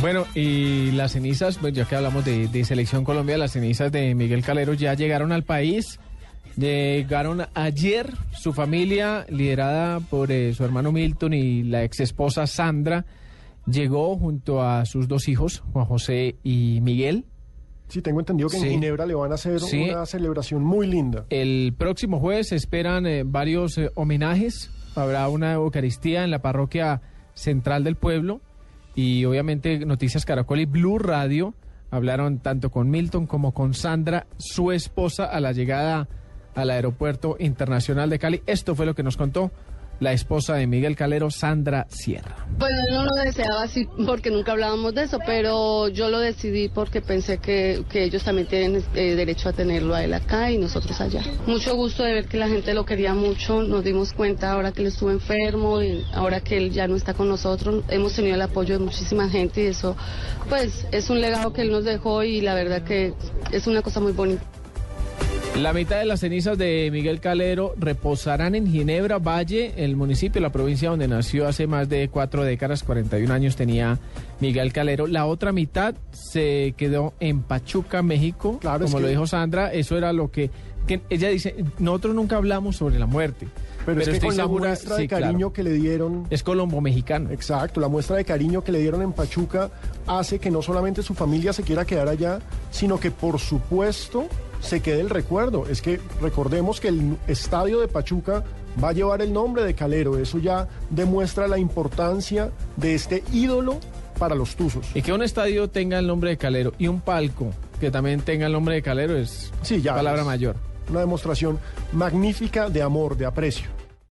Bueno, y las cenizas, pues ya que hablamos de, de Selección Colombia, las cenizas de Miguel Calero ya llegaron al país. Llegaron ayer, su familia, liderada por eh, su hermano Milton y la ex esposa Sandra, llegó junto a sus dos hijos, Juan José y Miguel. Sí, tengo entendido que Sí. en Ginebra le van a hacer Sí. una celebración muy linda. El próximo jueves se esperan eh, varios eh, homenajes. Habrá una Eucaristía en la parroquia central del pueblo. Y obviamente Noticias Caracol y Blue Radio hablaron tanto con Milton como con Sandra, su esposa, a la llegada al aeropuerto internacional de Cali. Esto fue lo que nos contó la esposa de Miguel Calero, Sandra Sierra. Pues no lo deseaba así porque nunca hablábamos de eso, pero yo lo decidí porque pensé que, que ellos también tienen eh, derecho a tenerlo a él acá y nosotros allá. Mucho gusto de ver que la gente lo quería mucho, nos dimos cuenta ahora que él estuvo enfermo y ahora que él ya no está con nosotros, hemos tenido el apoyo de muchísima gente y eso pues es un legado que él nos dejó y la verdad que es una cosa muy bonita. La mitad de las cenizas de Miguel Calero reposarán en Ginebra, Valle, el municipio, la provincia donde nació hace más de cuatro décadas, 41 años tenía Miguel Calero. La otra mitad se quedó en Pachuca, México. Claro, es Como lo dijo Sandra, eso era lo que, que ella dice, nosotros nunca hablamos sobre la muerte. Pero, es que con la segura- muestra sí, de cariño claro. que le dieron, Es colombo-mexicano. exacto, la muestra de cariño que le dieron en Pachuca hace que no solamente su familia se quiera quedar allá, sino que por supuesto se quede el recuerdo. Es que recordemos que el estadio de Pachuca va a llevar el nombre de Calero. Eso ya demuestra la importancia de este ídolo para los Tuzos. Y que un estadio tenga el nombre de Calero y un palco que también tenga el nombre de Calero es Sí, ya palabra es mayor. Una demostración magnífica de amor, de aprecio.